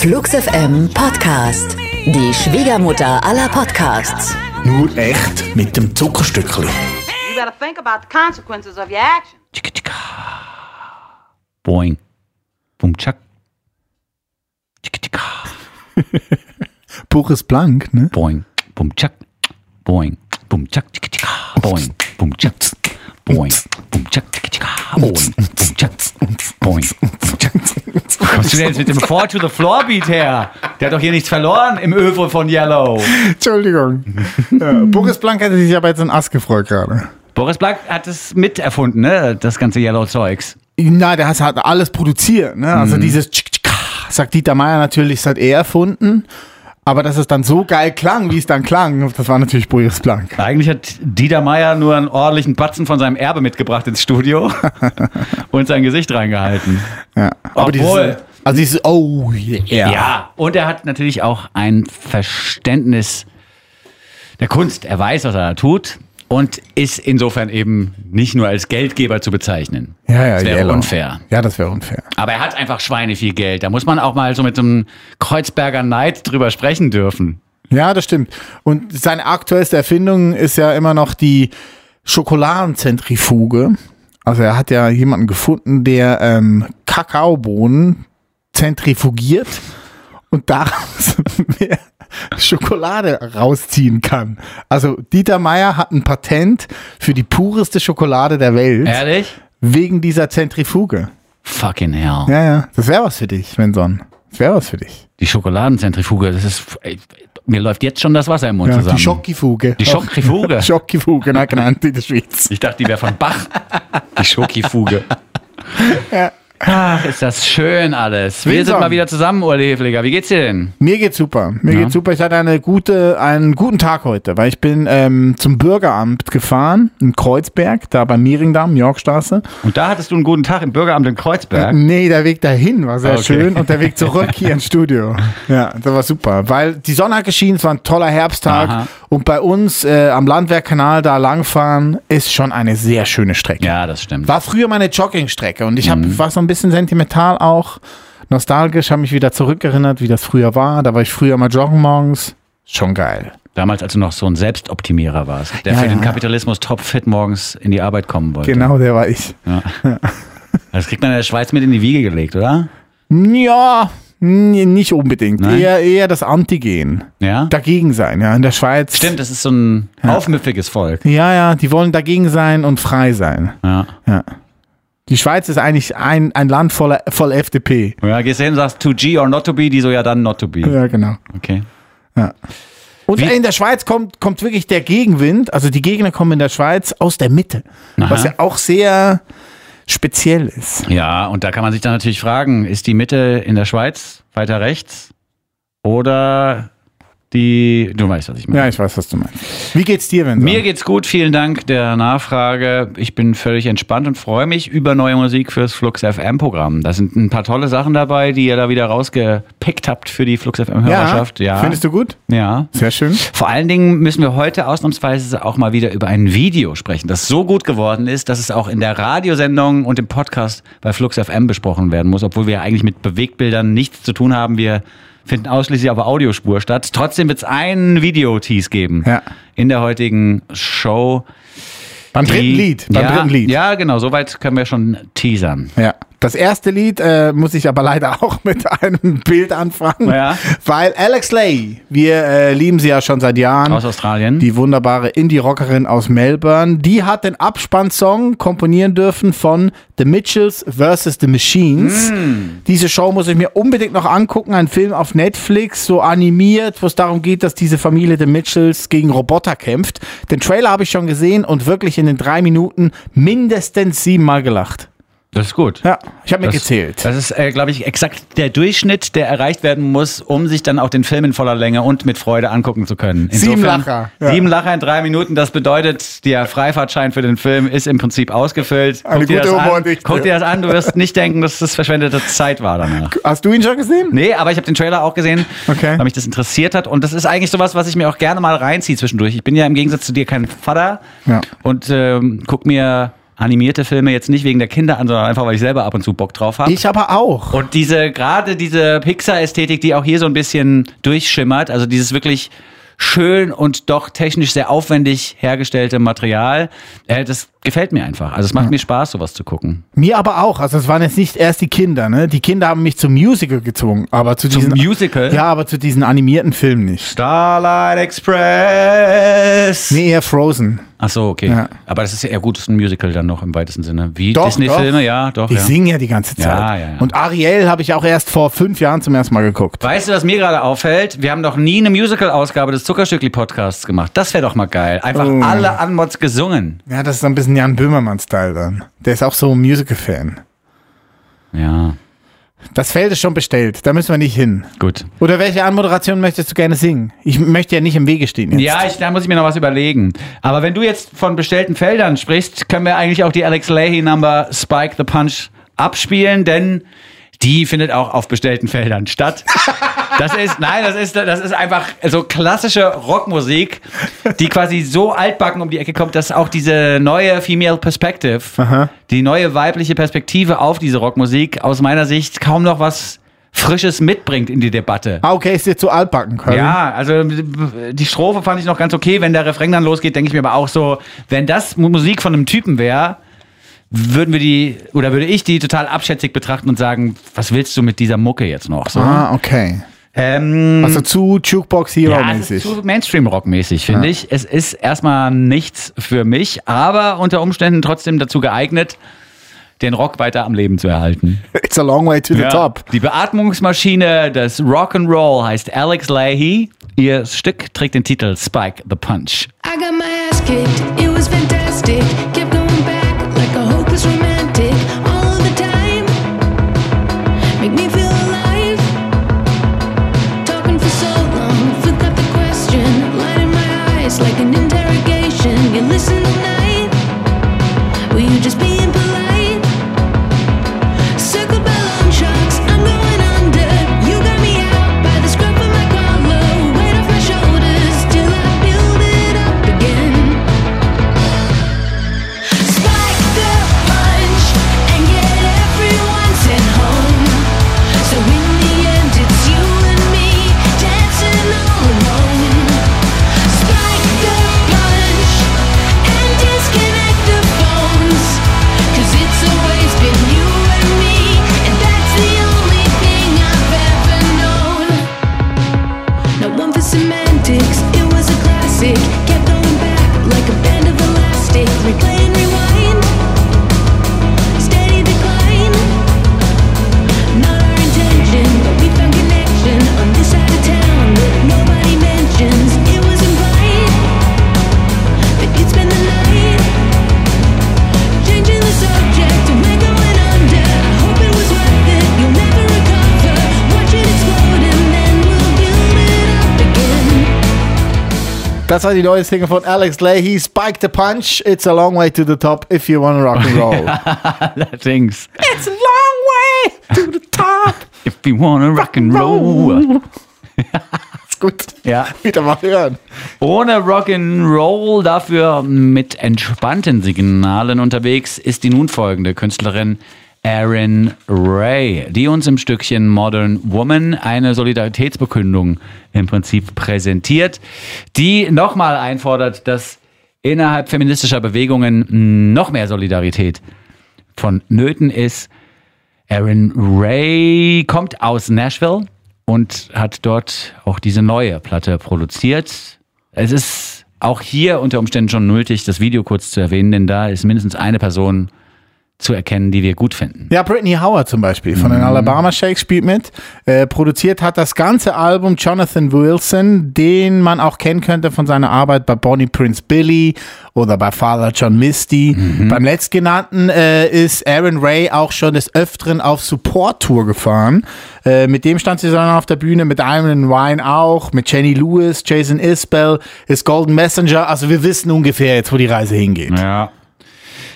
Flux FM Podcast. Die Schwiegermutter aller Podcasts. Nur echt mit dem Zuckerstückchen. You gotta think about the consequences of your action. Tschicka, tschicka. Boing. Bum, tschak. Tschicka, tschicka. Pures Blank, ne? Boing. Bum, tschak. Boing. Bum, tschak, tschicka, tschicka. Boing. Bum, tschak. Boing. Bum, tschak, tschicka, tschicka. Boing. Bum, tschak. Boing. Kommst du denn jetzt mit dem Four to the Floor Beat her? Der hat doch hier nichts verloren im Övo von Yellow. Entschuldigung. ja, Boris Blank hätte sich aber jetzt ein Ass gefreut gerade. Boris Black hat es miterfunden, ne? Das ganze Yellow-Zeugs. Na, der hat alles produziert, ne? Also Mhm. dieses sagt Dieter Meier natürlich, das hat er erfunden. Aber dass es dann so geil klang, wie es dann klang, das war natürlich Boris Blank. Eigentlich hat Dieter Meier nur einen ordentlichen Batzen von seinem Erbe mitgebracht ins Studio und sein Gesicht reingehalten. Ja. Aber Obwohl- dieses, also dieses, oh yeah. Ja, und er hat natürlich auch ein Verständnis der Kunst. Er weiß, was er da tut und ist insofern eben nicht nur als Geldgeber zu bezeichnen. Ja, ja, das wäre unfair. Ja, das wäre unfair. Aber er hat einfach Schweine viel Geld. Da muss man auch mal so mit so einem Kreuzberger Neid drüber sprechen dürfen. Ja, das stimmt. Und seine aktuellste Erfindung ist ja immer noch die Schokoladenzentrifuge. Also er hat ja jemanden gefunden, der ähm, Kakaobohnen zentrifugiert und daraus mehr Schokolade rausziehen kann. Also Dieter Meier hat ein Patent für die pureste Schokolade der Welt Ehrlich? wegen dieser Zentrifuge. Fucking hell. Ja, ja, das wäre was für dich, Svensson. Das wäre was für dich. Die Schokoladenzentrifuge, das ist. ey, Mir läuft jetzt schon das Wasser im Mund Ja, zusammen. die Schokifuge. Die Schokifuge. Schokifuge, na, genannt in der Schweiz. Ich dachte, die wäre von Bach. Die Schokifuge. Ach, ist das schön alles. Wir sind Windsor. mal wieder zusammen, Uli Hefliger. Wie geht's dir denn? Mir geht's super. Mir Ja. geht's super. Ich hatte eine gute, einen guten Tag heute, weil ich bin ähm, zum Bürgeramt gefahren in Kreuzberg, da bei Mieringdamm, Yorkstraße. Und da hattest du einen guten Tag im Bürgeramt in Kreuzberg. Nee, der Weg dahin war sehr Okay. schön und der Weg zurück hier ins Studio. Ja, das war super, weil die Sonne hat geschienen, es war ein toller Herbsttag Aha. Und bei uns äh, am Landwehrkanal da langfahren ist schon eine sehr schöne Strecke. Ja, das stimmt. War früher meine Joggingstrecke und ich Mhm. hab, war so ein bisschen sentimental auch, nostalgisch, habe mich wieder zurückerinnert, wie das früher war. Da war ich früher mal joggen morgens. Schon geil. Damals, als du noch so ein Selbstoptimierer warst, der Ja, für den ja. Kapitalismus topfit morgens in die Arbeit kommen wollte. Genau, der war ich. Das kriegt man in der Schweiz mit in die Wiege gelegt, oder? Ja, nicht unbedingt. Nein? Eher, eher das Antigen. Ja. Dagegen sein, ja. In der Schweiz. Stimmt, das ist so ein aufmüpfiges Volk. Ja, ja, die wollen dagegen sein und frei sein. Ja. Ja. Die Schweiz ist eigentlich ein, ein Land voller, voll FDP. Ja, gehst du hin und sagst to G or not to be, die so ja dann not to be. Ja, genau. Okay. Und Wie- in der Schweiz kommt, kommt wirklich der Gegenwind, also die Gegner kommen in der Schweiz aus der Mitte, was Aha. ja auch sehr speziell ist. Ja, und da kann man sich dann natürlich fragen, ist die Mitte in der Schweiz weiter rechts oder die, du weißt, was ich meine. Ja, ich weiß, was du meinst. Wie geht's dir, wenn Mir geht's gut, vielen Dank der Nachfrage. Ich bin völlig entspannt und freue mich über neue Musik fürs Flux FM Programm. Da sind ein paar tolle Sachen dabei, die ihr da wieder rausgepickt habt für die Flux FM Hörerschaft. Ja. Findest du gut? Ja. Sehr schön. Vor allen Dingen müssen wir heute ausnahmsweise auch mal wieder über ein Video sprechen, das so gut geworden ist, dass es auch in der Radiosendung und im Podcast bei Flux FM besprochen werden muss, obwohl wir eigentlich mit Bewegtbildern nichts zu tun haben. Wir finden ausschließlich auf der Audiospur statt. Trotzdem wird es einen Videotease geben Ja. in der heutigen Show. Beim die- dritten Lied. Beim ja, dritten Lied. Ja, genau, soweit können wir schon teasern. Ja. Das erste Lied äh, muss ich aber leider auch mit einem Bild anfangen, Ja. weil Alex Lay, wir äh, lieben sie ja schon seit Jahren. Aus Australien. Die wunderbare Indie-Rockerin aus Melbourne, die hat den Abspannsong komponieren dürfen von The Mitchells vs. The Machines. Diese Show muss ich mir unbedingt noch angucken. Ein Film auf Netflix, so animiert, wo es darum geht, dass diese Familie The Mitchells gegen Roboter kämpft. Den Trailer habe ich schon gesehen und wirklich in den drei Minuten mindestens siebenmal gelacht. Das ist gut. Ja, ich habe mir gezählt. Das ist, äh, glaube ich, exakt der Durchschnitt, der erreicht werden muss, um sich dann auch den Film in voller Länge und mit Freude angucken zu können. Sieben Lacher, ja. Sieben Lacher in drei Minuten, das bedeutet, der Freifahrtschein für den Film ist im Prinzip ausgefüllt. Eine Guck dir, gute das an, guck dir das an, du wirst nicht denken, dass das verschwendete Zeit war danach. Hast du ihn schon gesehen? Nee, aber ich habe den Trailer auch gesehen, Okay. weil mich das interessiert hat. Und das ist eigentlich sowas, was ich mir auch gerne mal reinziehe zwischendurch. Ich bin ja im Gegensatz zu dir kein Vater Ja. und ähm, guck mir animierte Filme jetzt nicht wegen der Kinder an, sondern einfach, weil ich selber ab und zu Bock drauf habe. Ich aber auch. Und diese, gerade diese Pixar-Ästhetik, die auch hier so ein bisschen durchschimmert, also dieses wirklich schön und doch technisch sehr aufwendig hergestellte Material, äh, das gefällt mir einfach. Also es macht mir Spaß, sowas zu gucken. Mir aber auch. Also es waren jetzt nicht erst die Kinder, ne? Die Kinder haben mich zum Musical gezwungen, aber zu Zum diesen Musical? Ja, aber zu diesen animierten Filmen nicht. Starlight Express. Nee, eher Frozen. Ach so, okay. Ja. Aber das ist ja eher gut, das ist ein Musical dann noch im weitesten Sinne. Wie Doch, Disney-Filme, ja, doch. Die ja. singen ja die ganze Zeit. Ja, ja, ja. Und Ariel habe ich auch erst vor fünf Jahren zum ersten Mal geguckt. Weißt du, was mir gerade auffällt? Wir haben noch nie eine Musical-Ausgabe des Zuckerstückli-Podcasts gemacht. Das wäre doch mal geil. Einfach Oh. alle Anmods gesungen. Ja, das ist so ein bisschen Jan Böhmermann-Style dann. Der ist auch so ein Musical-Fan. Ja, Das Feld ist schon bestellt, da müssen wir nicht hin. gut. Oder welche Anmoderation möchtest du gerne singen? Ich möchte ja nicht im Wege stehen jetzt. Ja, ich, da muss ich mir noch was überlegen. Aber wenn du jetzt von bestellten Feldern sprichst, können wir eigentlich auch die Alex Leahy Number Spike the Punch abspielen, denn die findet auch auf bestellten Feldern statt. Das ist, nein, das ist, das ist einfach so klassische Rockmusik, die quasi so altbacken um die Ecke kommt, dass auch diese neue Female Perspective, die neue weibliche Perspektive auf diese Rockmusik aus meiner Sicht kaum noch was Frisches mitbringt in die Debatte. Ah, okay, ist dir zu altbacken können. Ja, also die Strophe fand ich noch ganz okay. Wenn der Refrain dann losgeht, denke ich mir aber auch so, wenn das Musik von einem Typen wäre, würden wir die, oder würde ich die total abschätzig betrachten und sagen, was willst du mit dieser Mucke jetzt noch? So. Ah, okay. Ähm, Also zu Jukebox Hero ja, es ist mäßig. zu Mainstream-Rock-mäßig, finde ich. Es ist erstmal nichts für mich, aber unter Umständen trotzdem dazu geeignet, den Rock weiter am Leben zu erhalten. It's a long way to the top. Die Beatmungsmaschine des Rock'n'Roll heißt Alex Leahy. Ihr Stück trägt den Titel Spike the Punch. I got my ass kicked, it was fantastic. Kept like an war die neue Single von Alex Leahy, Spike the Punch. It's a long way to the top if you wanna rock and roll. Allerdings. It's a long way to the top. If you wanna rock and roll. Ist gut. Ja. Wieder mal hören. Ohne Rock'n'Roll, dafür mit entspannten Signalen unterwegs, ist die nun folgende Künstlerin Erin Ray, die uns im Stückchen Modern Woman eine Solidaritätsbekündung im Prinzip präsentiert, die nochmal einfordert, dass innerhalb feministischer Bewegungen noch mehr Solidarität vonnöten ist. Erin Ray kommt aus Nashville und hat dort auch diese neue Platte produziert. Es ist auch hier unter Umständen schon nötig, das Video kurz zu erwähnen, denn da ist mindestens eine Person zu erkennen, die wir gut finden. Ja, Brittany Howard zum Beispiel von Mhm. den Alabama Shakes spielt mit. Äh, produziert hat das ganze Album Jonathan Wilson, den man auch kennen könnte von seiner Arbeit bei Bonnie Prince Billy oder bei Father John Misty. Mhm. Beim letztgenannten äh, ist Aaron Ray auch schon des Öfteren auf Support-Tour gefahren. Äh, mit dem stand sie dann auf der Bühne, mit Diamond Wine auch, mit Jenny Lewis, Jason Isbell, ist Golden Messenger. Also wir wissen ungefähr jetzt, wo die Reise hingeht. Ja.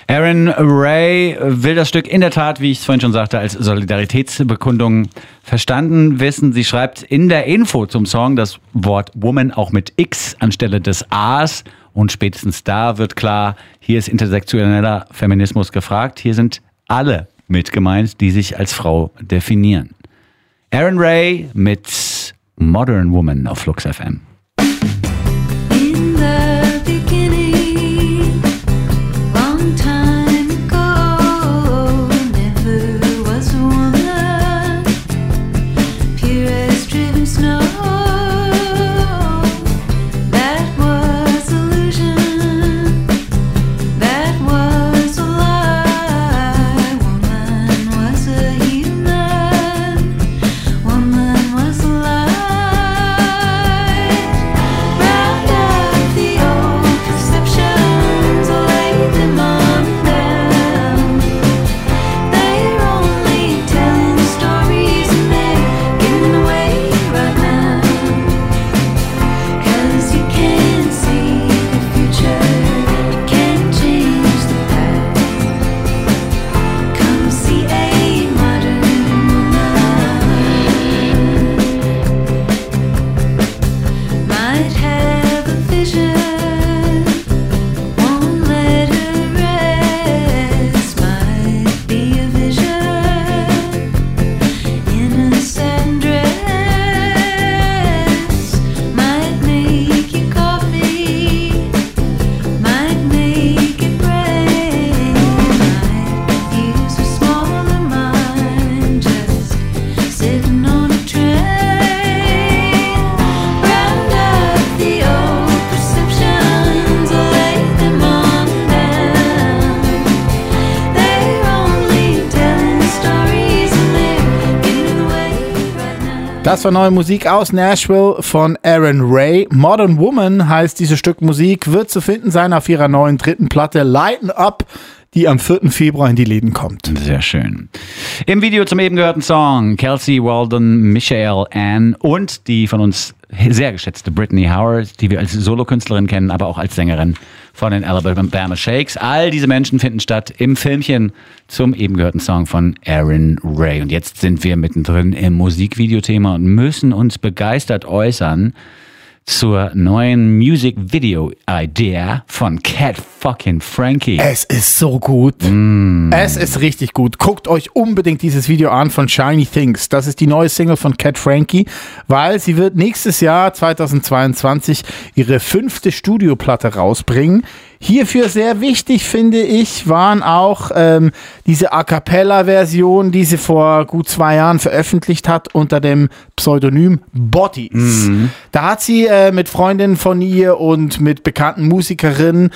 Aaron Ray will das Stück in der Tat, wie ich es vorhin schon sagte, als Solidaritätsbekundung verstanden wissen. Sie schreibt in der Info zum Song das Wort Woman auch mit X anstelle des A's Und spätestens da wird klar, hier ist intersektioneller Feminismus gefragt. Hier sind alle mit gemeint, die sich als Frau definieren. Aaron Ray mit Modern Woman auf Flux FM. War neue Musik aus Nashville von Aaron Ray. Modern Woman heißt dieses Stück Musik, wird zu finden sein auf ihrer neuen dritten Platte Lighten Up, die am 4. Februar in die Läden kommt. Sehr schön. Im Video zum eben gehörten Song Kelsey Walden, Michael Ann und die von uns sehr geschätzte Brittany Howard, die wir als Solokünstlerin kennen, aber auch als Sängerin von den Alabama Shakes. All diese Menschen finden statt im Filmchen zum eben gehörten Song von Aaron Ray. Und jetzt sind wir mittendrin im Musikvideothema und müssen uns begeistert äußern zur neuen Music Video Idea von Cat fucking Frankie. Es ist so gut. Es ist richtig gut. Guckt euch unbedingt dieses Video an von Shiny Things. Das ist die neue Single von Cat Frankie, weil sie wird nächstes Jahr 2022 ihre fünfte Studioplatte rausbringen. Hierfür sehr wichtig, finde ich, waren auch ähm, diese A Cappella-Version, die sie vor gut zwei Jahren veröffentlicht hat unter dem Pseudonym Bodies. Da hat sie äh, mit Freundinnen von ihr und mit bekannten Musikerinnen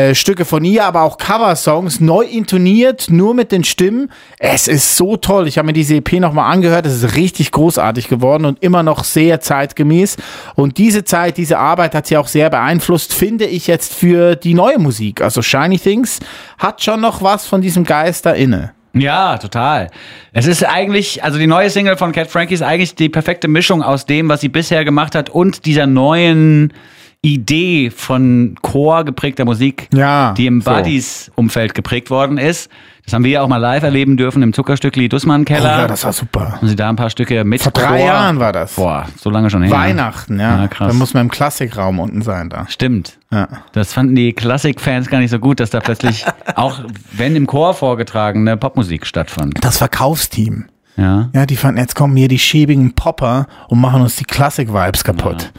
äh, Stücke von ihr, aber auch Coversongs neu intoniert, nur mit den Stimmen. Es ist so toll. Ich habe mir diese EP nochmal angehört. Es ist richtig großartig geworden und immer noch sehr zeitgemäß. Und diese Zeit, diese Arbeit hat sie auch sehr beeinflusst, finde ich jetzt für die neue Musik. Also Shiny Things hat schon noch was von diesem Geist da inne. Ja, total. Es ist eigentlich, also die neue Single von Cat Frankie ist eigentlich die perfekte Mischung aus dem, was sie bisher gemacht hat und dieser neuen Idee von Chor geprägter Musik, Ja, die im so. Buddies-Umfeld geprägt worden ist. Das haben wir ja auch mal live erleben dürfen im Zuckerstückli Dussmann Oh, Keller. ja, das war super. haben sie da ein paar Stücke mit Vor drei Chor. Jahren war das. Boah, so lange schon her. Weihnachten, ja. Ja, krass. Da muss man im Klassikraum unten sein da. Stimmt. Ja. Das fanden die Klassik-Fans gar nicht so gut, dass da plötzlich, auch wenn im Chor vorgetragene Popmusik stattfand. Das Verkaufsteam. Ja. Ja, die fanden, jetzt kommen hier die schäbigen Popper und machen uns die Klassik-Vibes kaputt.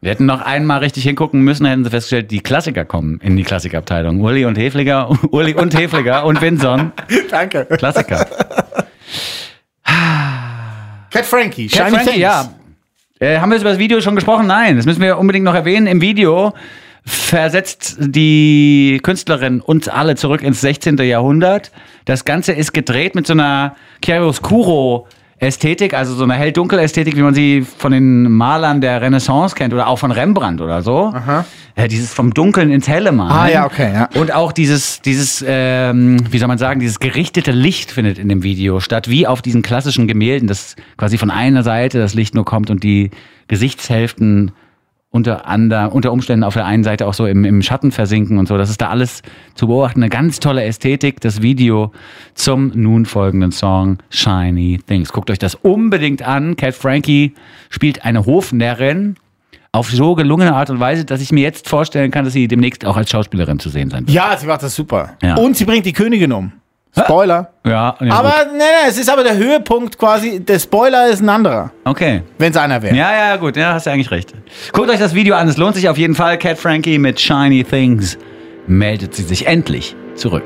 Wir hätten noch einmal richtig hingucken müssen, hätten sie festgestellt, die Klassiker kommen in die Klassikabteilung. Uli und Hefliger, Uli und Hefliger und Winson. Danke. Klassiker. Cat Frankie, Cat Shiny Frankie, Things. ja. Äh, haben wir über das Video schon gesprochen? Nein, das müssen wir unbedingt noch erwähnen. Im Video versetzt die Künstlerin uns alle zurück ins 16. Jahrhundert. Das Ganze ist gedreht mit so einer Chiaroscuro Ästhetik, also so eine hell-dunkel-Ästhetik, wie man sie von den Malern der Renaissance kennt oder auch von Rembrandt oder so. Ja, dieses vom Dunkeln ins Helle malen. Ah, ja, okay, ja. Und auch dieses, dieses, ähm, wie soll man sagen, dieses gerichtete Licht findet in dem Video statt, wie auf diesen klassischen Gemälden, dass quasi von einer Seite das Licht nur kommt und die Gesichtshälften unter, ander, unter Umständen auf der einen Seite auch so im, im Schatten versinken und so. Das ist da alles zu beobachten. Eine ganz tolle Ästhetik, das Video zum nun folgenden Song Shiny Things. Guckt euch das unbedingt an. Cat Frankie spielt eine Hofnärrin auf so gelungene Art und Weise, dass ich mir jetzt vorstellen kann, dass sie demnächst auch als Schauspielerin zu sehen sein wird. Ja, sie macht das super. Ja. Und sie bringt die Königin um. Spoiler. Ja, ja aber gut. nee, nee, es ist aber der Höhepunkt quasi, der Spoiler ist ein anderer, okay. wenn es einer wäre. Ja, ja, gut, ja, hast du eigentlich recht. Guckt euch das Video an, es lohnt sich auf jeden Fall. Cat Frankie mit Shiny Things meldet sie sich endlich zurück.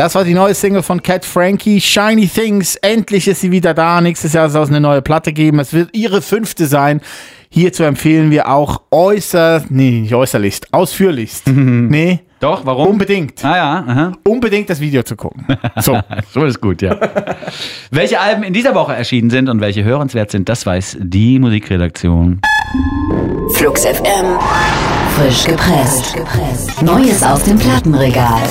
Das war die neue Single von Cat Frankie, Shiny Things. Endlich ist sie wieder da. Nächstes Jahr soll es eine neue Platte geben. Es wird ihre fünfte sein. Hierzu empfehlen wir auch äußerst, nee, nicht äußerlichst, ausführlichst. nee, Doch, warum? unbedingt. Ah ja, aha. Unbedingt das Video zu gucken. So. So ist gut, ja. welche Alben in dieser Woche erschienen sind und welche hörenswert sind, das weiß die Musikredaktion. Flux FM. Frisch gepresst. Neues aus dem Plattenregal.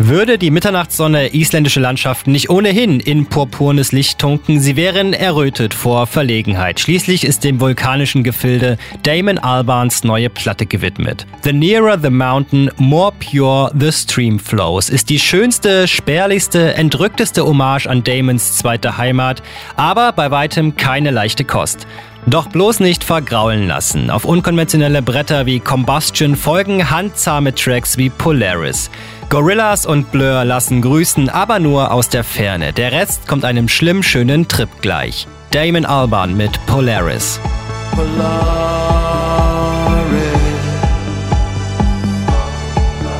Würde die Mitternachtssonne isländische Landschaften nicht ohnehin in purpurnes Licht tunken, sie wären errötet vor Verlegenheit. Schließlich ist dem vulkanischen Gefilde Damon Albans neue Platte gewidmet. The Nearer the Mountain, More Pure the Stream Flows ist die schönste, spärlichste, entrückteste Hommage an Damons zweite Heimat, aber bei weitem keine leichte Kost. Doch bloß nicht vergraulen lassen. Auf unkonventionelle Bretter wie Combustion folgen handzahme Tracks wie Polaris. Gorillas und Blur lassen grüßen, aber nur aus der Ferne. Der Rest kommt einem schlimm schönen Trip gleich. Damon Alban mit Polaris.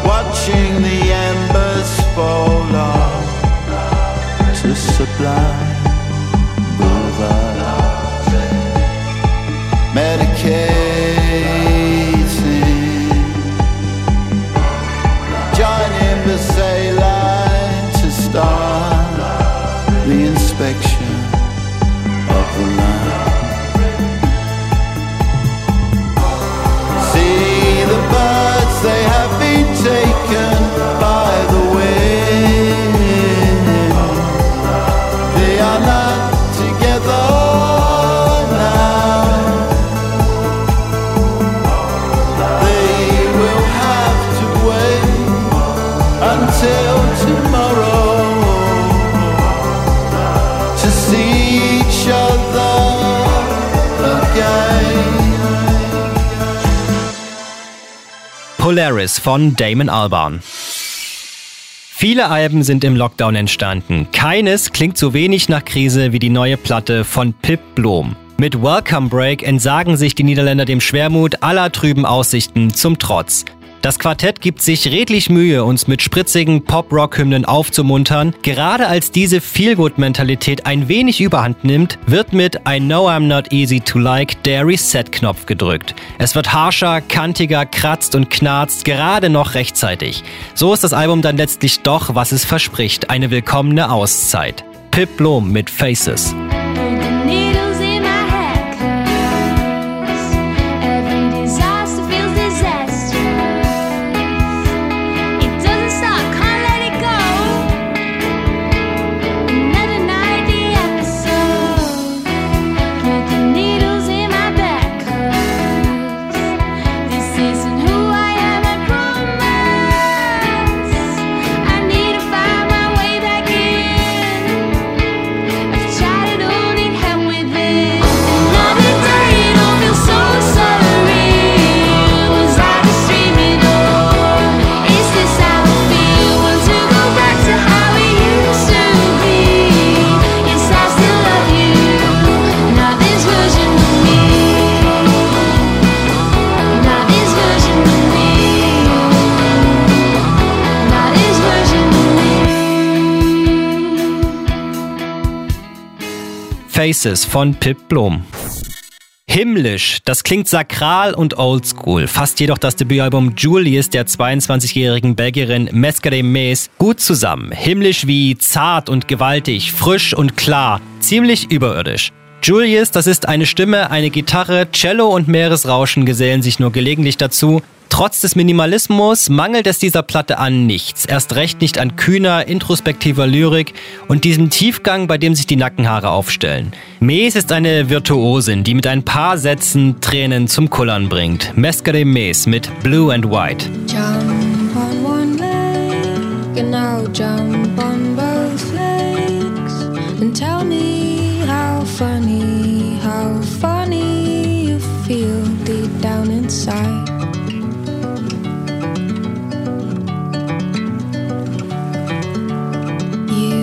watching the embers fall off to sublime von Damon Albarn. Viele Alben sind im Lockdown entstanden. Keines klingt so wenig nach Krise wie die neue Platte von Pip Blom. Mit Welcome Break entsagen sich die Niederländer dem Schwermut aller trüben Aussichten zum Trotz. Das Quartett gibt sich redlich Mühe, uns mit spritzigen Pop-Rock-Hymnen aufzumuntern. Gerade als diese Feelgood-Mentalität ein wenig überhand nimmt, wird mit I Know I'm Not Easy to Like der Reset-Knopf gedrückt. Es wird harscher, kantiger, kratzt und knarzt, gerade noch rechtzeitig. So ist das Album dann letztlich doch, was es verspricht, eine willkommene Auszeit. Pip Blom mit Faces. Faces von Pip Blom. Himmlisch, das klingt sakral und oldschool, fasst jedoch das Debütalbum Julius der 22-jährigen Belgierin Mescare Mays gut zusammen. Himmlisch wie zart und gewaltig, frisch und klar, ziemlich überirdisch. Julius, das ist eine Stimme, eine Gitarre, Cello und Meeresrauschen gesellen sich nur gelegentlich dazu. Trotz des Minimalismus mangelt es dieser Platte an nichts. Erst recht nicht an kühner, introspektiver Lyrik und diesem Tiefgang, bei dem sich die Nackenhaare aufstellen. Mees ist eine Virtuosin, die mit ein paar Sätzen Tränen zum Kullern bringt. Mescare Mees mit Blue and White. Jump on one leg now jump on You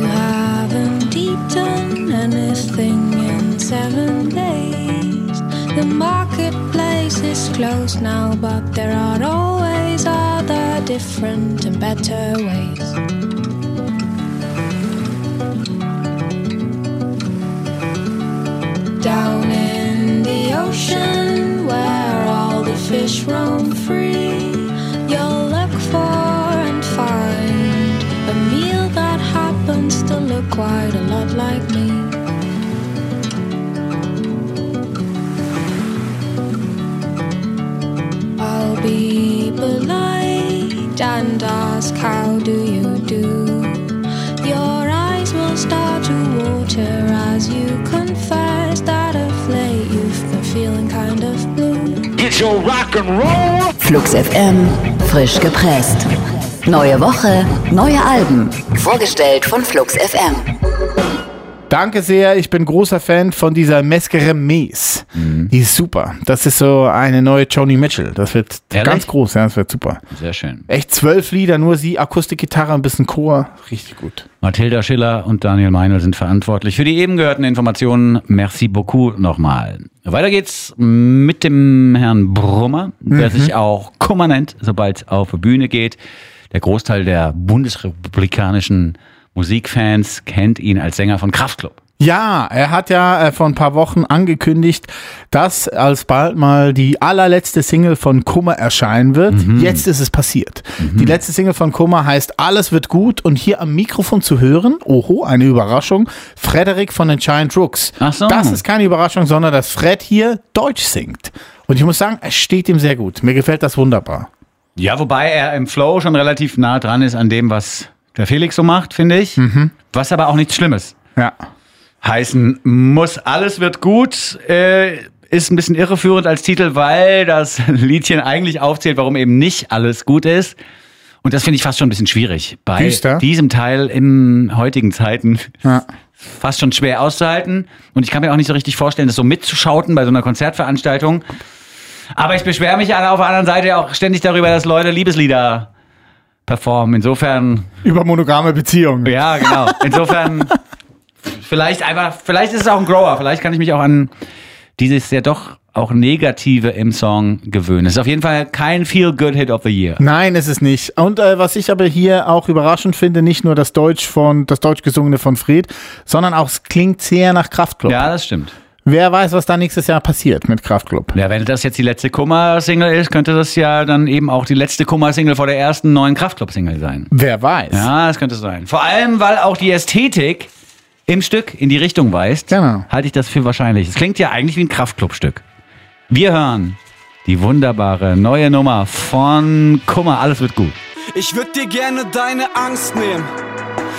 haven't eaten anything in seven days. The marketplace is closed now, but there are always other different and better ways. Roam free, you'll look for and find a meal that happens to look quite a lot like me. I'll be polite and ask, How do you do? Your eyes will start to water as you confess that of late you've been feeling kind of blue. Flux FM, frisch gepresst. Neue Woche, neue Alben. Vorgestellt von Flux FM. Danke sehr, ich bin großer Fan von dieser Mescare Mes. Die ist super. Das ist so eine neue Joni Mitchell. Das wird Ehrlich? ganz groß, ja, das wird super. Sehr schön. Echt zwölf Lieder, nur sie, Akustikgitarre, ein bisschen Chor. Richtig gut. Mathilda Schiller und Daniel Meinl sind verantwortlich für die eben gehörten Informationen. Merci beaucoup nochmal. Weiter geht's mit dem Herrn Brummer, der sich auch Kummer nennt, sobald es auf die Bühne geht. Der Großteil der bundesrepublikanischen Musikfans kennt ihn als Sänger von Kraftklub. Ja, er hat ja äh, vor ein paar Wochen angekündigt, dass alsbald mal die allerletzte Single von Kummer erscheinen wird. Jetzt ist es passiert. Die letzte Single von Kummer heißt Alles wird gut und hier am Mikrofon zu hören, oho, eine Überraschung, Frederik von den Giant Rooks. Ach so. Das ist keine Überraschung, sondern dass Fred hier Deutsch singt. Und ich muss sagen, es steht ihm sehr gut. Mir gefällt das wunderbar. Ja, wobei er im Flow schon relativ nah dran ist an dem, was der Felix so macht, finde ich. Was aber auch nichts Schlimmes Ja. heißen muss. Alles wird gut. Äh, ist ein bisschen irreführend als Titel, weil das Liedchen eigentlich aufzählt, warum eben nicht alles gut ist. Und das finde ich fast schon ein bisschen schwierig. Bei Düster. diesem Teil in heutigen Zeiten Ja. fast schon schwer auszuhalten. Und ich kann mir auch nicht so richtig vorstellen, das so mitzuschauten bei so einer Konzertveranstaltung. Aber ich beschwere mich auf der anderen Seite auch ständig darüber, dass Leute Liebeslieder performen. Insofern Über monogame Beziehungen. ja, genau. Insofern vielleicht einfach, vielleicht ist es auch ein Grower. Vielleicht kann ich mich auch an dieses ja doch auch Negative im Song gewöhnen. Es ist auf jeden Fall kein Feel-Good-Hit of the Year. Nein, ist es nicht. Und äh, was ich aber hier auch überraschend finde, nicht nur das Deutsch von das Deutsch gesungene von Fred, sondern auch es klingt sehr nach Kraftklub. Ja, das stimmt. Wer weiß, was da nächstes Jahr passiert mit Kraftklub. Ja, wenn das jetzt die letzte Kummer-Single ist, könnte das ja dann eben auch die letzte Kummer-Single vor der ersten neuen Kraftclub-Single sein. Wer weiß. Ja, das könnte sein. Vor allem, weil auch die Ästhetik im Stück in die Richtung weist, Genau. halte ich das für wahrscheinlich. Es klingt ja eigentlich wie ein Kraftclub-Stück. Wir hören die wunderbare neue Nummer von Kummer, alles wird gut. Ich würd dir gerne deine Angst nehmen.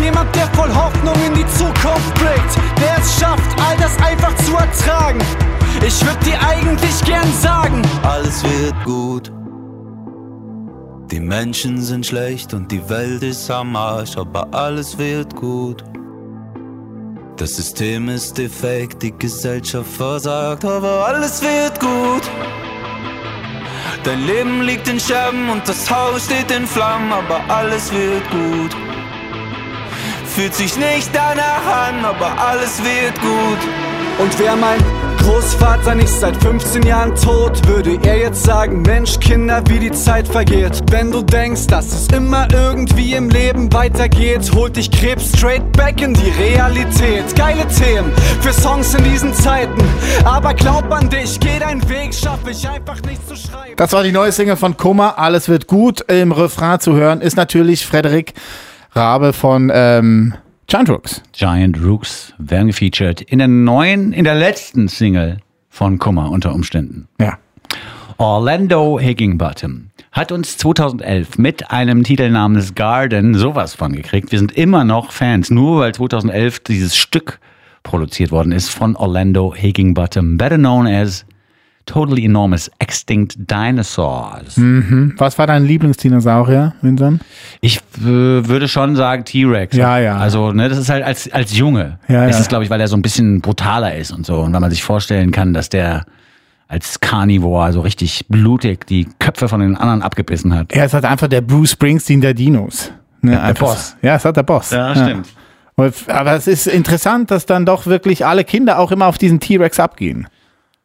Jemand, der voll Hoffnung in die Zukunft blickt, der es schafft, all das einfach zu ertragen. Ich würd dir eigentlich gern sagen, Alles wird gut. Die Menschen sind schlecht und die Welt ist am Arsch, aber alles wird gut. Das System ist defekt, die Gesellschaft versagt, aber alles wird gut. Dein Leben liegt in Scherben und das Haus steht in Flammen, aber alles wird gut. Fühlt sich nicht danach an, aber alles wird gut. und wär mein Großvater nicht seit 15 Jahren tot, würde er jetzt sagen, Mensch, Kinder, wie die Zeit vergeht. Wenn du denkst, dass es immer irgendwie im Leben weitergeht, holt dich Krebs straight back in die Realität. Geile Themen für Songs in diesen Zeiten, aber glaub an dich, geh deinen Weg, schaff ich einfach nicht zu schreiben. Das war die neue Single von Kummer. Alles wird gut. Im Refrain zu hören ist natürlich Frederik Rabe von ähm, Giant Rooks. Giant Rooks werden gefeatured in der neuen, in der letzten Single von Kummer unter Umständen. Ja. Orlando Higginbottom hat uns 2011 mit einem Titel namens Garden sowas von gekriegt. Wir sind immer noch Fans, nur weil 2011 dieses Stück produziert worden ist von Orlando Higginbottom, better known as Totally Enormous Extinct Dinosaurs. Was war dein Lieblingsdinosaurier, Vincent? Ich äh, würde schon sagen T-Rex. Ja, ja. Also, ne, das ist halt als, als Junge. Ja, ist ja. es, glaube ich, weil er so ein bisschen brutaler ist und so. Und weil man sich vorstellen kann, dass der als Carnivore so richtig blutig die Köpfe von den anderen abgebissen hat. Er ist halt einfach der Bruce Springsteen der Dinos. Ne, einfach Boss. So. Ja, ist halt der Boss. Und- Aber es ist interessant, dass dann doch wirklich alle Kinder auch immer auf diesen T-Rex abgehen.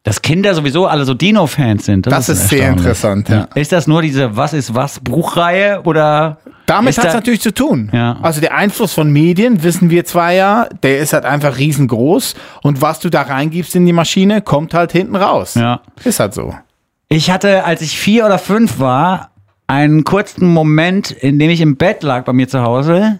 Dass Kinder sowieso alle so Dino-Fans sind. Das ist sehr erstaunlich. interessant, ja. Ist das nur diese Was ist was Buchreihe oder? Damit ist hat es da- natürlich zu tun. Ja. Also der Einfluss von Medien, wissen wir zwar ja, der ist halt einfach riesengroß. Und was du da reingibst in die Maschine, kommt halt hinten raus. Ja. Ist halt so. Ich hatte, als ich vier oder fünf war, einen kurzen Moment, in dem ich im Bett lag bei mir zu Hause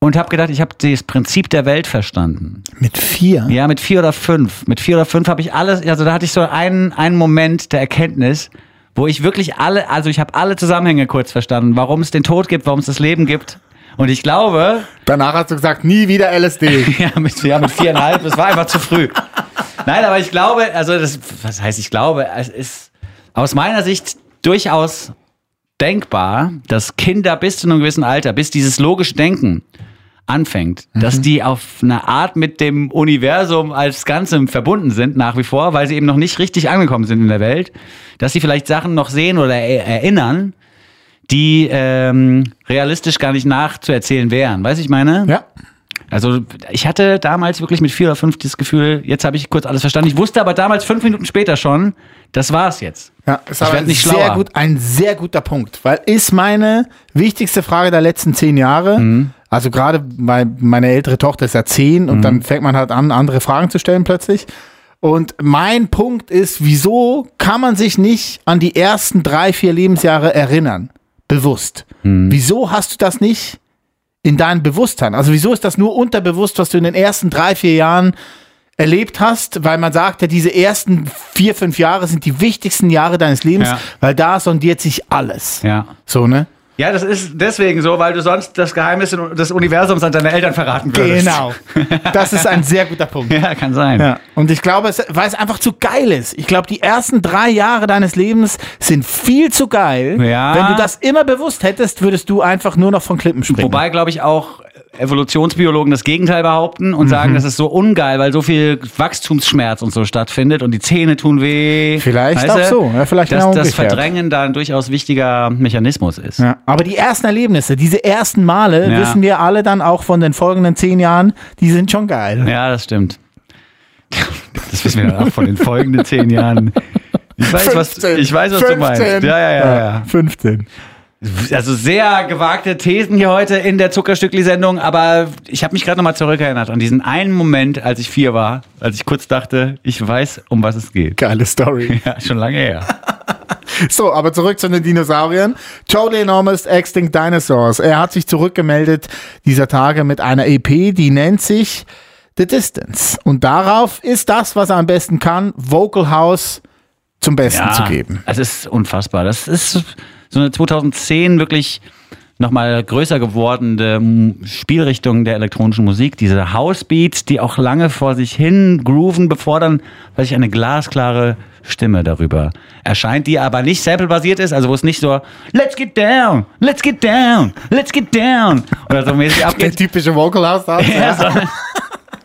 und habe gedacht, ich habe das Prinzip der Welt verstanden. Mit vier. Ja, mit vier oder fünf. Mit vier oder fünf habe ich alles, also da hatte ich so einen, einen Moment der Erkenntnis, wo ich wirklich alle, also ich habe alle Zusammenhänge kurz verstanden, warum es den Tod gibt, warum es das Leben gibt. Und ich glaube, Danach hast du gesagt, nie wieder LSD. ja, mit, ja, mit viereinhalb, das war einfach zu früh. Nein, aber ich glaube, also das, was heißt ich glaube, es ist aus meiner Sicht durchaus denkbar, dass Kinder bis zu einem gewissen Alter, bis dieses logische Denken anfängt, dass die auf eine Art mit dem Universum als Ganzem verbunden sind nach wie vor, weil sie eben noch nicht richtig angekommen sind in der Welt, dass sie vielleicht Sachen noch sehen oder er erinnern, die ähm, realistisch gar nicht nachzuerzählen wären. Weißt du, ich meine? ja. Also ich hatte damals wirklich mit vier oder fünf das Gefühl, jetzt habe ich kurz alles verstanden. Ich wusste aber damals fünf Minuten später schon, das war's jetzt. Ja, ist Ich aber nicht sehr schlauer. gut, ein sehr guter Punkt, weil ist meine wichtigste Frage der letzten zehn Jahre. Mhm. Also gerade weil meine ältere Tochter ist ja zehn und dann fängt man halt an, andere Fragen zu stellen plötzlich. Und mein Punkt ist, wieso kann man sich nicht an die ersten drei, vier Lebensjahre erinnern? Bewusst. Mhm. Wieso hast du das nicht in deinem Bewusstsein? Also wieso ist das nur unterbewusst, was du in den ersten drei, vier Jahren erlebt hast, weil man sagt ja, diese ersten vier, fünf Jahre sind die wichtigsten Jahre deines Lebens, Ja. weil da sondiert sich alles. Ja. So, ne? Ja, das ist deswegen so, weil du sonst das Geheimnis des Universums an deine Eltern verraten würdest. Genau. Das ist ein sehr guter Punkt. Ja, kann sein. Ja. Und ich glaube, es, weil es einfach zu geil ist. Ich glaube, die ersten drei Jahre deines Lebens sind viel zu geil. Ja. Wenn du das immer bewusst hättest, würdest du einfach nur noch von Klippen springen. Wobei, glaube ich, auch Evolutionsbiologen das Gegenteil behaupten und Mhm. sagen, das ist so ungeil, weil so viel Wachstumsschmerz und so stattfindet und die Zähne tun weh. Vielleicht Weißt auch du? so, ja, vielleicht dass genau das. Verdrängen da ein durchaus wichtiger Mechanismus ist. Ja. Aber die ersten Erlebnisse, diese ersten Male, Ja. wissen wir alle dann auch von den folgenden zehn Jahren, die sind schon geil. Ja, das stimmt. Das wissen wir dann auch von den folgenden zehn Jahren. Ich weiß, was, 15, ich weiß, was du meinst. 15. Ja, ja, ja, ja. 15. Also sehr gewagte Thesen hier heute in der Zuckerstückli-Sendung, aber ich habe mich gerade nochmal zurückerinnert an diesen einen Moment, als ich vier war, als ich kurz dachte, ich weiß, um was es geht. Geile Story. Ja, schon lange her. So, aber zurück zu den Dinosauriern. Totally Enormous Extinct Dinosaurs. Er hat sich zurückgemeldet dieser Tage mit einer EP, die nennt sich The Distance. Und darauf ist das, was er am besten kann, Vocal House zum Besten zu geben. Es ist unfassbar. Das ist so eine 2010 wirklich nochmal größer gewordene Spielrichtung der elektronischen Musik. Diese Housebeats, die auch lange vor sich hin grooven, bevor dann weil sich eine glasklare Stimme darüber erscheint, die aber nicht samplebasiert ist, also wo es nicht so Let's get down, let's get down, let's get down oder so mäßig Der abgeht. typische Vocal House. da. Ja,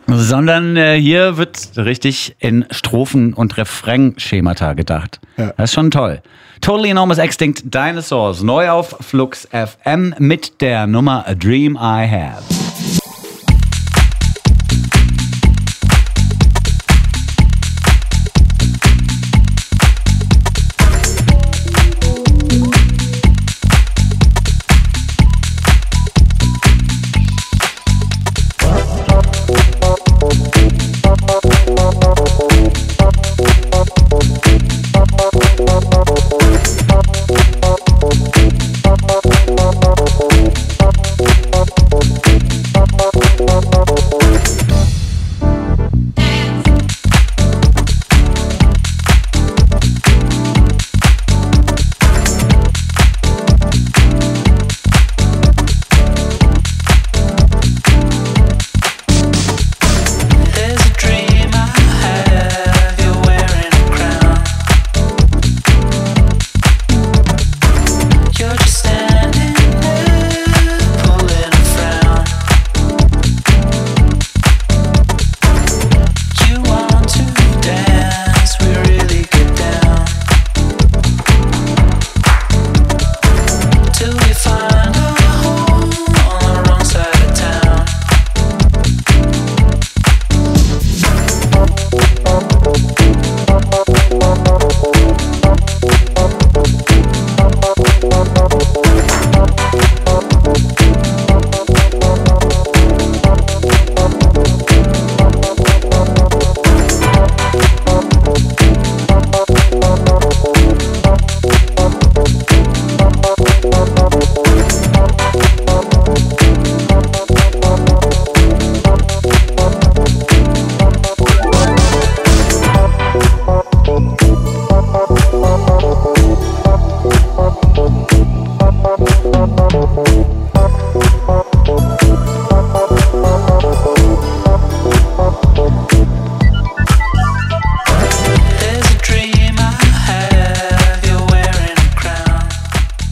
sondern äh, hier wird richtig in Strophen- und Refrain-Schemata gedacht. Ja. Das ist schon toll. Totally Enormous Extinct Dinosaurs, neu auf Flux FM mit der Nummer A Dream I Have.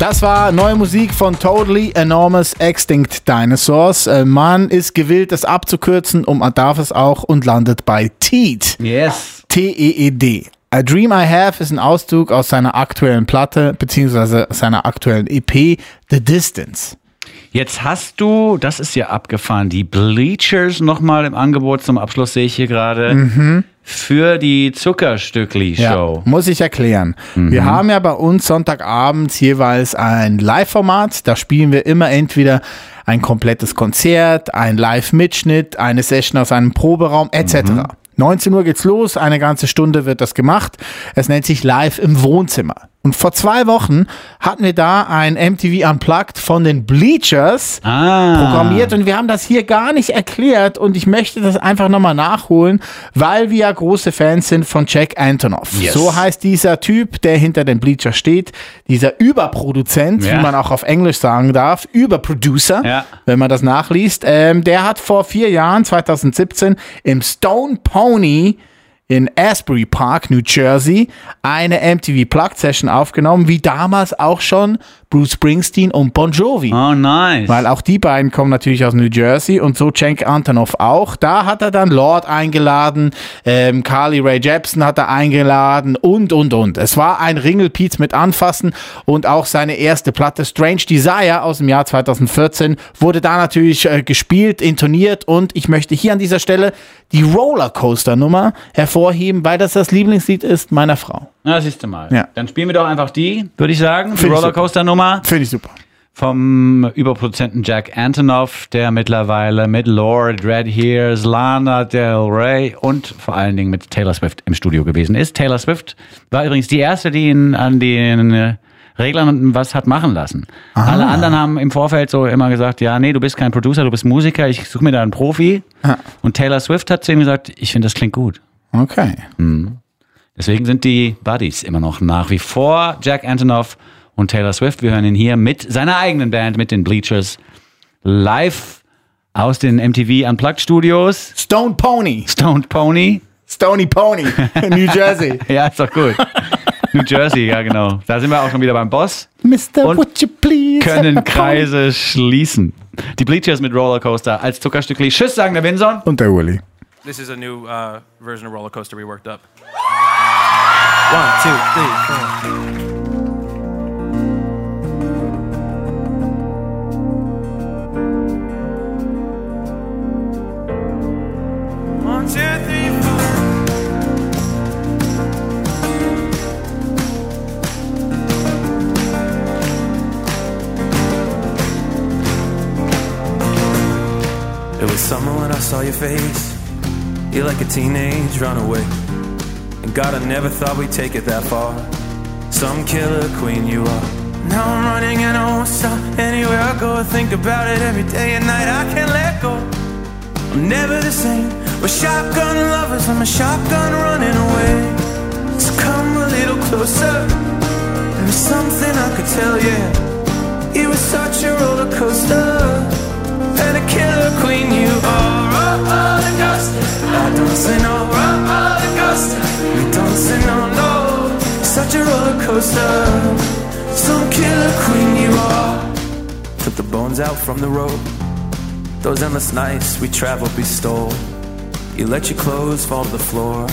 Das war neue Musik von Totally Enormous Extinct Dinosaurs. Äh, Man ist gewillt, das abzukürzen, und man darf es auch und landet bei TEED. Yes. T-E-E-D. A Dream I Have ist ein Auszug aus seiner aktuellen Platte, beziehungsweise seiner aktuellen EP, The Distance. Jetzt hast du, das ist ja abgefahren, die Bleachers nochmal im Angebot zum Abschluss, sehe ich hier gerade, für die Zuckerstückli-Show. muss ich erklären. Wir haben ja bei uns Sonntagabends jeweils ein Live-Format. Da spielen wir immer entweder ein komplettes Konzert, ein Live-Mitschnitt, eine Session aus einem Proberaum etc. 19 Uhr geht's los, eine ganze Stunde wird das gemacht. Es nennt sich Live im Wohnzimmer. Und vor zwei Wochen hatten wir da ein MTV Unplugged von den Bleachers Ah. programmiert und wir haben das hier gar nicht erklärt und ich möchte das einfach nochmal nachholen, weil wir ja große Fans sind von Jack Antonoff. Yes. So heißt dieser Typ, der hinter den Bleachers steht, dieser Überproduzent, Ja. wie man auch auf Englisch sagen darf, Überproducer, Ja. wenn man das nachliest. Ähm, der hat vor vier Jahren, 2017, im Stone Pony in Asbury Park, New Jersey, eine MTV Plugged Session aufgenommen, wie damals auch schon Bruce Springsteen und Bon Jovi. Oh, nice. Weil auch die beiden kommen natürlich aus New Jersey und so Cenk Antonov auch. Da hat er dann Lord eingeladen, ähm, Carly Ray Jepsen hat er eingeladen und, und, und. Es war ein Ringelpiez mit Anfassen und auch seine erste Platte Strange Desire aus dem Jahr 2014 wurde da natürlich äh, gespielt, intoniert und ich möchte hier an dieser Stelle die Rollercoaster-Nummer hervorheben, weil das das Lieblingslied ist meiner Frau. Na, siehst du mal. Ja. Dann spielen wir doch einfach die, würde ich sagen. Die Find super. Rollercoaster-Nummer Finde ich super. vom Überproduzenten Jack Antonoff, der mittlerweile mit Lord, Red Hears, Lana Del Rey und vor allen Dingen mit Taylor Swift im Studio gewesen ist. Taylor Swift war übrigens die erste, die ihn an den Reglern was hat machen lassen. Alle anderen haben im Vorfeld so immer gesagt, ja, nee, du bist kein Producer, du bist Musiker, ich suche mir da einen Profi. Und Taylor Swift hat zu ihm gesagt, ich finde, das klingt gut. Okay. Deswegen sind die Buddies immer noch nach wie vor Jack Antonoff und Taylor Swift. Wir hören ihn hier mit seiner eigenen Band, mit den Bleachers, live aus den MTV Unplugged Studios. Stone Pony. Stoned Pony. Stony Pony. New Jersey. Ja, ist doch gut. New Jersey, ja genau. Da sind wir auch schon wieder beim Boss. Mr. Und would you please Können? Kreise schließen. Die Bleachers mit Rollercoaster als Zuckerstückli. Tschüss, sagen der Winson. Und der Uli. This is a new uh, version of Roller Coaster we worked up. One, two, three, four. One, two, three, four. It was summer when I saw your face. You're like a teenage runaway. And God, I never thought we'd take it that far. Some killer queen you are. Now I'm running and I won't stop. Anywhere I go, I think about it every day and night. I can't let go. I'm never the same. We're shotgun lovers. I'm a shotgun running away. So come a little closer. There's something I could tell you. You were such a roller coaster and a killer queen you are. Coaster. I don't say no. Coaster. We don't say no, no. Such a roller coaster. Some killer queen you are. Took the bones out from the road. Those endless nights we traveled, we stole. You let your clothes fall to the floor.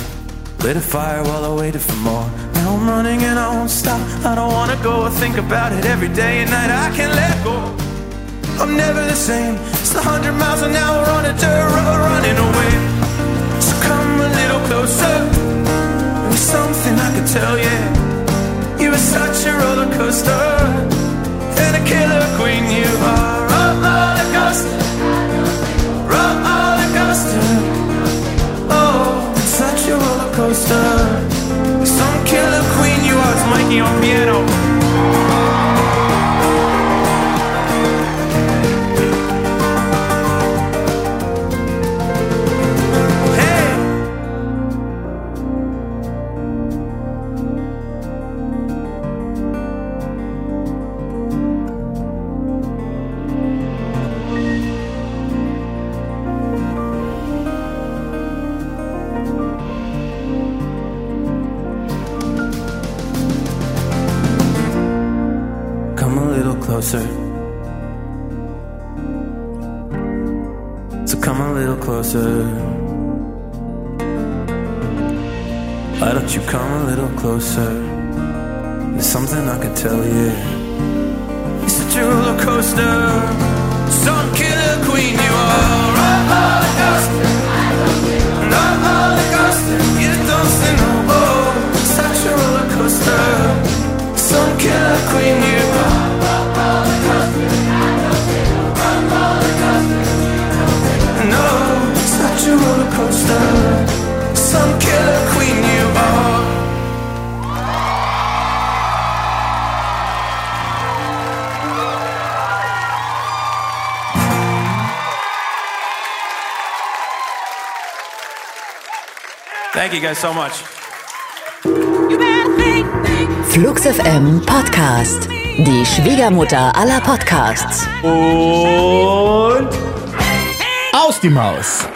Lit a fire while I waited for more. Now I'm running and I won't stop. I don't wanna go. I think about it every day and night. I can't let go. I'm never the same. It's a hundred miles an hour on a dirt road running away. So come a little closer. There's something I could tell you. You were such a roller coaster and a killer queen. You are roller coaster, roller coaster. Oh, such a roller coaster. Some killer queen you are. It's Mikey on piano. Closer. So come a little closer. Why don't you come a little closer? There's something I can tell you. It's such a roller coaster. Some killer queen you are. Roller coaster. You don't say. Oh, such a roller. Some killer queen you are. such Thank you guys so much. Flux FM Podcast. Die Schwiegermutter aller Podcasts. Und aus die Maus.